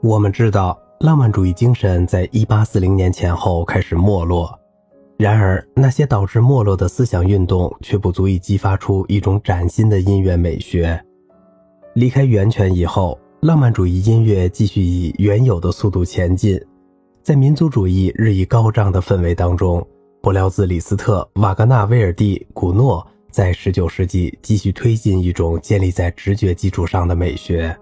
我们知道，浪漫主义精神在1840年前后开始没落。然而，那些导致没落的思想运动却不足以激发出一种崭新的音乐美学。离开源泉以后，浪漫主义音乐继续以原有的速度前进。在民族主义日益高涨的氛围当中，柏辽兹、李斯特、瓦格纳、威尔第、古诺在19世纪继续推进一种建立在直觉基础上的美学，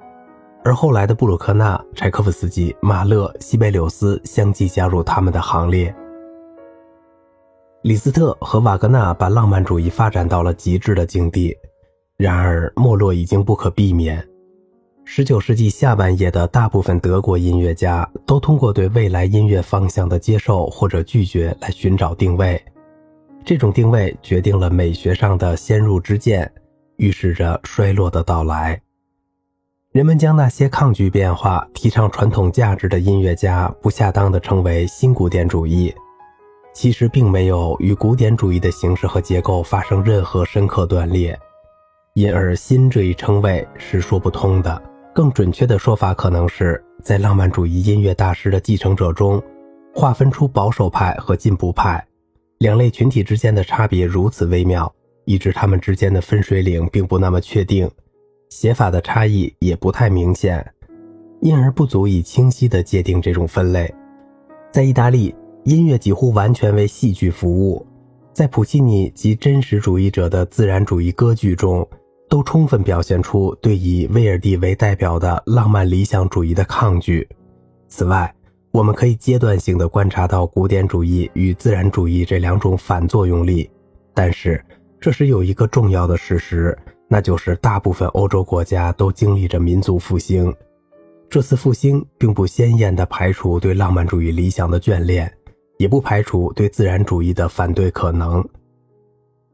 而后来的布鲁克纳、柴可夫斯基、马勒、西贝柳斯相继加入他们的行列。李斯特和瓦格纳把浪漫主义发展到了极致的境地，然而没落已经不可避免。十九世纪下半叶的大部分德国音乐家都通过对未来音乐方向的接受或者拒绝来寻找定位，这种定位决定了美学上的先入之见，预示着衰落的到来。人们将那些抗拒变化、提倡传统价值的音乐家不恰当地称为新古典主义，其实并没有与古典主义的形式和结构发生任何深刻断裂，因而“新”这一称谓是说不通的。更准确的说法，可能是在浪漫主义音乐大师的继承者中，划分出保守派和进步派。两类群体之间的差别如此微妙，以致他们之间的分水岭并不那么确定，写法的差异也不太明显，因而不足以清晰地界定这种分类。在意大利，音乐几乎完全为戏剧服务，在普契尼及真实主义者的自然主义歌剧中。都充分表现出对以威尔第为代表的浪漫理想主义的抗拒。此外，我们可以阶段性的观察到古典主义与自然主义这两种反作用力。但是，这时有一个重要的事实，那就是大部分欧洲国家都经历着民族复兴。这次复兴并不鲜艳地排除对浪漫主义理想的眷恋，也不排除对自然主义的反对可能。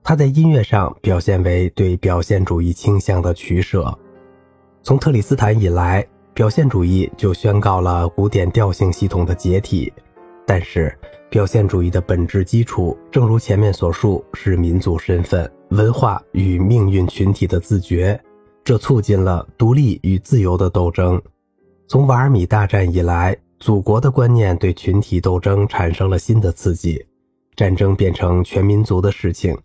它在音乐上表现为对表现主义倾向的取舍。从特里斯坦以来，表现主义就宣告了古典调性系统的解体。但是，表现主义的本质基础，正如前面所述，是民族身份、文化与命运群体的自觉，这促进了独立与自由的斗争。从瓦尔米大战以来，祖国的观念对群体斗争产生了新的刺激，战争变成全民族的事情。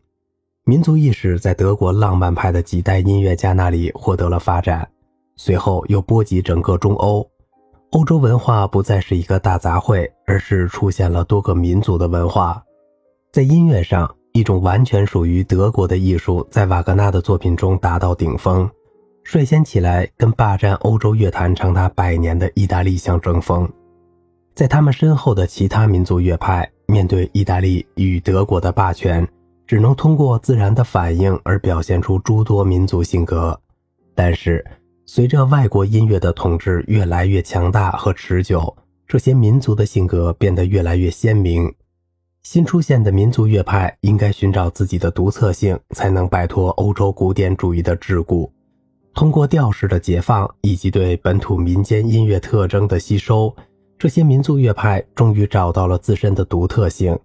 民族意识在德国浪漫派的几代音乐家那里获得了发展，随后又波及整个中欧。欧洲文化不再是一个大杂烩，而是出现了多个民族的文化。在音乐上，一种完全属于德国的艺术在瓦格纳的作品中达到顶峰，率先起来跟霸占欧洲乐坛长达百年的意大利相争锋。在他们身后的其他民族乐派，面对意大利与德国的霸权。只能通过自然的反应而表现出诸多民族性格，但是随着外国音乐的统治越来越强大和持久，这些民族的性格变得越来越鲜明。新出现的民族乐派应该寻找自己的独特性，才能摆脱欧洲古典主义的桎梏。通过调式的解放以及对本土民间音乐特征的吸收，这些民族乐派终于找到了自身的独特性。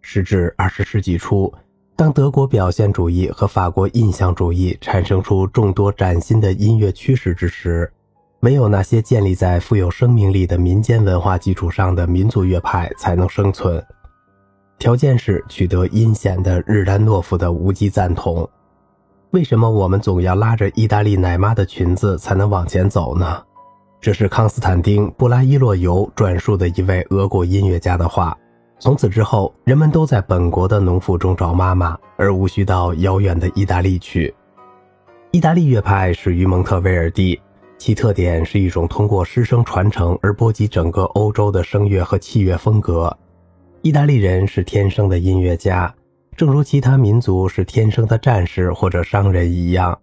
时至二十世纪初。当德国表现主义和法国印象主义产生出众多崭新的音乐趋势之时，唯有那些建立在富有生命力的民间文化基础上的民族乐派才能生存。条件是取得阴险的日丹诺夫的无极赞同。为什么我们总要拉着意大利奶妈的裙子才能往前走呢？这是康斯坦丁·布拉伊洛尤转述的一位俄国音乐家的话。从此之后，人们都在本国的农妇中找妈妈，而无需到遥远的意大利去。意大利乐派始于蒙特威尔第，其特点是一种通过师生传承而波及整个欧洲的声乐和器乐风格。意大利人是天生的音乐家，正如其他民族是天生的战士或者商人一样。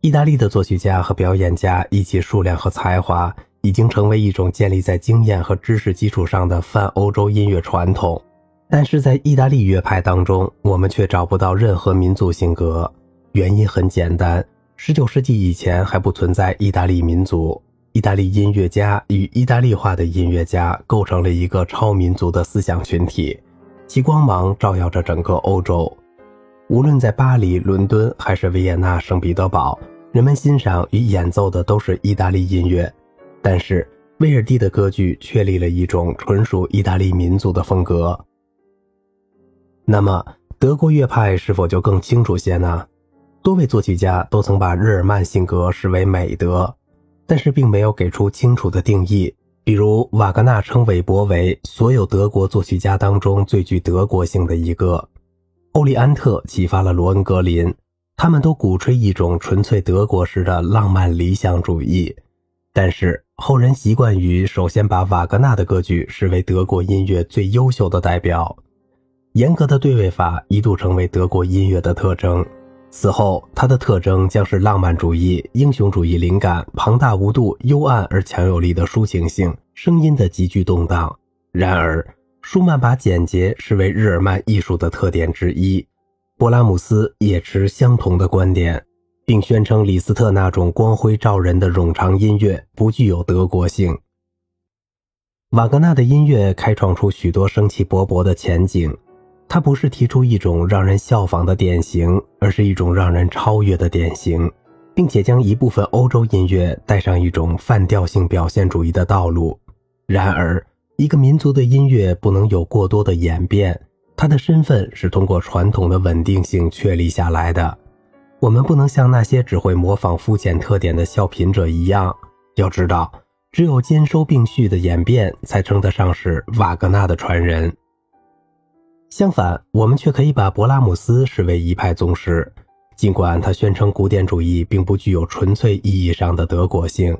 意大利的作曲家和表演家以其数量和才华。已经成为一种建立在经验和知识基础上的泛欧洲音乐传统，但是在意大利乐派当中，我们却找不到任何民族性格。原因很简单：19世纪以前还不存在意大利民族，意大利音乐家与意大利化的音乐家构成了一个超民族的思想群体，其光芒照耀着整个欧洲。无论在巴黎、伦敦还是维也纳、圣彼得堡，人们欣赏与演奏的都是意大利音乐。但是，威尔第的歌剧确立了一种纯属意大利民族的风格。那么，德国乐派是否就更清楚些呢？多位作曲家都曾把日耳曼性格视为美德，但是并没有给出清楚的定义。比如，瓦格纳称韦伯为所有德国作曲家当中最具德国性的一个。欧利安特启发了罗恩格林，他们都鼓吹一种纯粹德国式的浪漫理想主义。但是后人习惯于首先把瓦格纳的歌剧视为德国音乐最优秀的代表，严格的对位法一度成为德国音乐的特征。此后，它的特征将是浪漫主义、英雄主义灵感、庞大无度、幽暗而强有力的抒情性、声音的急剧动荡。然而，舒曼把简洁视为日耳曼艺术的特点之一，勃拉姆斯也持相同的观点，并宣称李斯特那种光辉照人的冗长音乐不具有德国性。瓦格纳的音乐开创出许多生气勃勃的前景。他不是提出一种让人效仿的典型，而是一种让人超越的典型，并且将一部分欧洲音乐带上一种泛调性表现主义的道路。然而，一个民族的音乐不能有过多的演变，它的身份是通过传统的稳定性确立下来的。我们不能像那些只会模仿肤浅特点的笑贫者一样。要知道，只有兼收并蓄的演变，才称得上是瓦格纳的传人。相反，我们却可以把勃拉姆斯视为一派宗师，尽管他宣称古典主义并不具有纯粹意义上的德国性。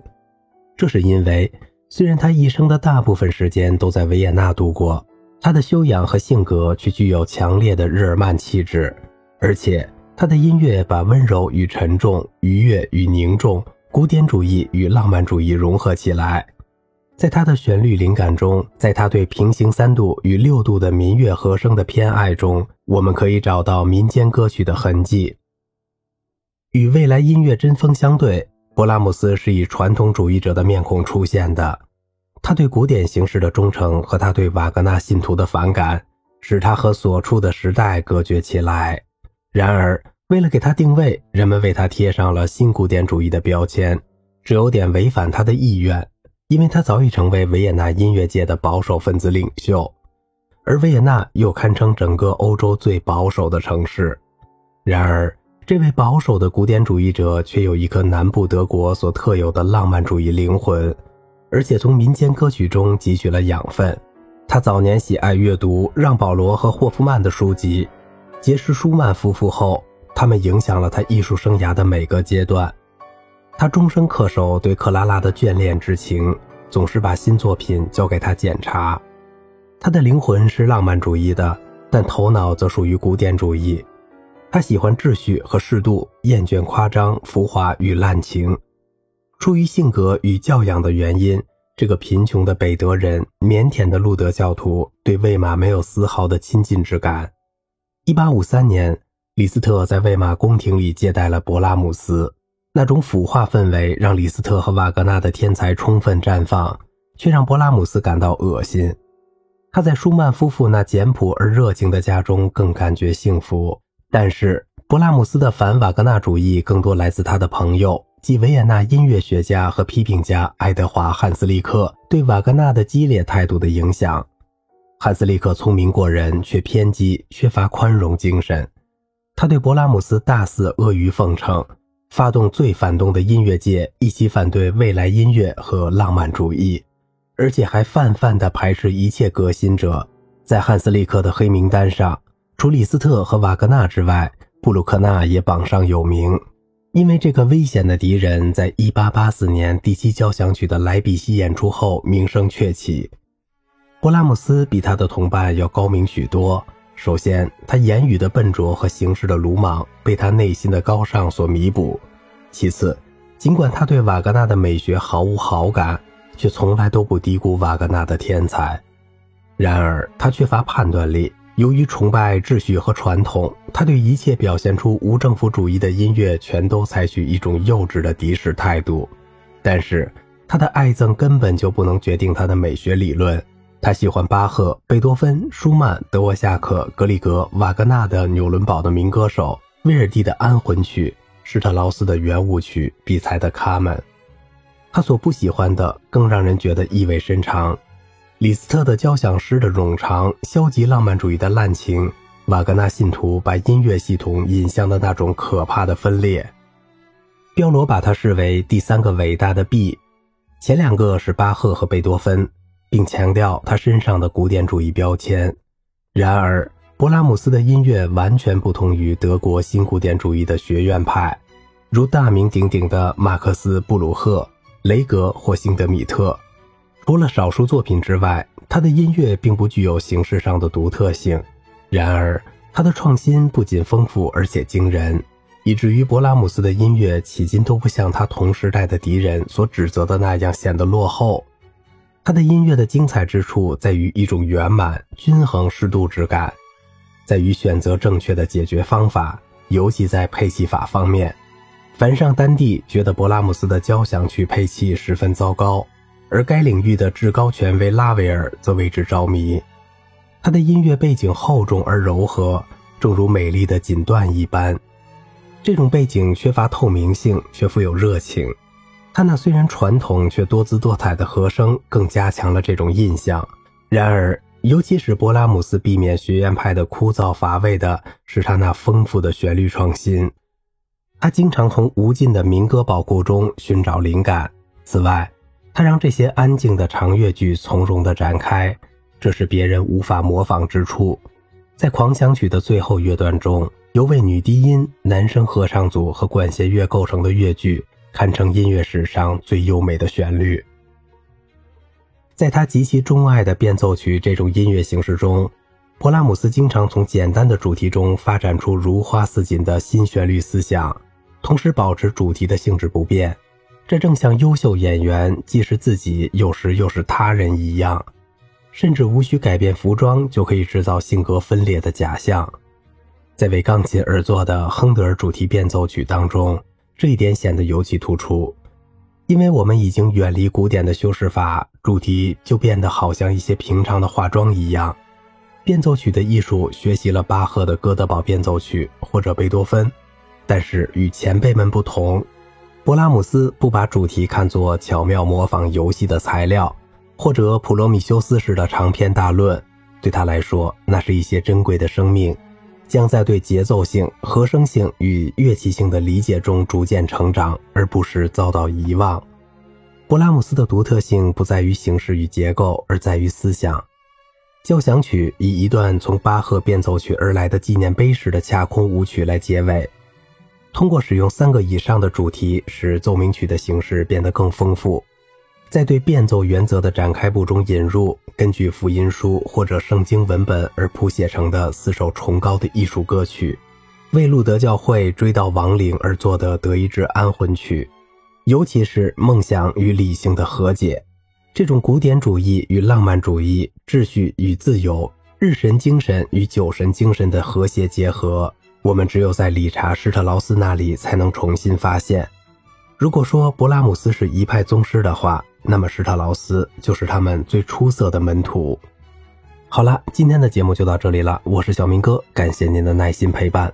这是因为，虽然他一生的大部分时间都在维也纳度过，他的修养和性格却具有强烈的日耳曼气质，而且他的音乐把温柔与沉重、愉悦与凝重、古典主义与浪漫主义融合起来。在他的旋律灵感中，在他对平行三度与六度的民乐和声的偏爱中，我们可以找到民间歌曲的痕迹。与未来音乐针锋相对，勃拉姆斯是以传统主义者的面孔出现的。他对古典形式的忠诚和他对瓦格纳信徒的反感，使他和所处的时代隔绝起来。然而，为了给他定位，人们为他贴上了新古典主义的标签，这有点违反他的意愿。因为他早已成为维也纳音乐界的保守分子领袖，而维也纳又堪称整个欧洲最保守的城市。然而，这位保守的古典主义者却有一颗南部德国所特有的浪漫主义灵魂，而且从民间歌曲中汲取了养分。他早年喜爱阅读让·保罗和霍夫曼的书籍，结识舒曼夫妇后，他们影响了他艺术生涯的每个阶段。他终身恪守对克拉拉的眷恋之情，总是把新作品交给他检查。他的灵魂是浪漫主义的，但头脑则属于古典主义。他喜欢秩序和适度，厌倦夸张、浮华与滥情。出于性格与教养的原因，这个贫穷的北德人、腼腆的路德教徒对魏玛没有丝毫的亲近之感。1853年，李斯特在魏玛宫廷里接待了勃拉姆斯。那种腐化氛围让李斯特和瓦格纳的天才充分绽放，却让勃拉姆斯感到恶心。他在舒曼夫妇那简朴而热情的家中更感觉幸福。但是，勃拉姆斯的反瓦格纳主义更多来自他的朋友，即维也纳音乐学家和批评家爱德华·汉斯利克对瓦格纳的激烈态度的影响。汉斯利克聪明过人，却偏激，缺乏宽容精神。他对勃拉姆斯大肆阿谀奉承。发动最反动的音乐界一起反对未来音乐和浪漫主义，而且还泛泛地排斥一切革新者。在汉斯利克的黑名单上，除李斯特和瓦格纳之外，布鲁克纳也榜上有名。因为这个危险的敌人，在1884年第七交响曲的莱比锡演出后名声鹊起。勃拉姆斯比他的同伴要高明许多。首先，他言语的笨拙和行事的鲁莽被他内心的高尚所弥补。其次，尽管他对瓦格纳的美学毫无好感，却从来都不低估瓦格纳的天才。然而，他缺乏判断力。由于崇拜秩序和传统，他对一切表现出无政府主义的音乐全都采取一种幼稚的敌视态度。但是，他的爱憎根本就不能决定他的美学理论。他喜欢巴赫、贝多芬、舒曼、德沃夏克、格里格、瓦格纳的纽伦堡的民歌手，威尔第的安魂曲，施特劳斯的圆舞曲，比才的卡门。他所不喜欢的更让人觉得意味深长。李斯特的交响诗的冗长、消极浪漫主义的滥情，瓦格纳信徒把音乐系统引向的那种可怕的分裂。彪罗把它视为第三个伟大的 B，前两个是巴赫和贝多芬，并强调他身上的古典主义标签。然而，勃拉姆斯的音乐完全不同于德国新古典主义的学院派，如大名鼎鼎的马克思·布鲁赫。雷格或辛德米特，除了少数作品之外，他的音乐并不具有形式上的独特性。然而，他的创新不仅丰富，而且惊人，以至于勃拉姆斯的音乐迄今都不像他同时代的敌人所指责的那样显得落后。他的音乐的精彩之处在于一种圆满、均衡、适度之感，在于选择正确的解决方法，尤其在配器法方面。凡上丹蒂觉得勃拉姆斯的交响曲配器十分糟糕，而该领域的至高权威拉维尔则为之着迷。他的音乐背景厚重而柔和，正如美丽的锦缎一般。这种背景缺乏透明性，却富有热情。他那虽然传统却多姿多彩的和声，更加强了这种印象。然而，尤其是勃拉姆斯避免学院派的枯燥乏味的是他那丰富的旋律创新。他经常从无尽的民歌宝库中寻找灵感。此外，他让这些安静的长乐句从容地展开，这是别人无法模仿之处。在狂想曲的最后乐段中，由为女低音、男声合唱组和管弦乐构成的乐句，堪称音乐史上最优美的旋律。在他极其钟爱的变奏曲这种音乐形式中，勃拉姆斯经常从简单的主题中发展出如花似锦的新旋律思想。同时保持主题的性质不变，这正像优秀演员既是自己，有时又是他人一样，甚至无需改变服装就可以制造性格分裂的假象。在为钢琴而作的亨德尔主题变奏曲当中，这一点显得尤其突出，因为我们已经远离古典的修饰法，主题就变得好像一些平常的化妆一样。变奏曲的艺术学习了巴赫的《哥德堡变奏曲》或者贝多芬。但是与前辈们不同，勃拉姆斯不把主题看作巧妙模仿游戏的材料，或者普罗米修斯式的长篇大论。对他来说，那是一些珍贵的生命，将在对节奏性、和声性与乐器性的理解中逐渐成长，而不是遭到遗忘。勃拉姆斯的独特性不在于形式与结构，而在于思想。交响曲以一段从巴赫变奏曲而来的纪念碑式的恰空舞曲来结尾。通过使用三个以上的主题，使奏鸣曲的形式变得更丰富。在对变奏原则的展开部中引入根据福音书或者圣经文本而谱写成的四首崇高的艺术歌曲，为路德教会追悼亡灵而作的德意志安魂曲，尤其是梦想与理性的和解，这种古典主义与浪漫主义、秩序与自由、日神精神与酒神精神的和谐结合。我们只有在理查施特劳斯那里才能重新发现。如果说勃拉姆斯是一派宗师的话，那么施特劳斯就是他们最出色的门徒。好了，今天的节目就到这里了，我是小明哥，感谢您的耐心陪伴。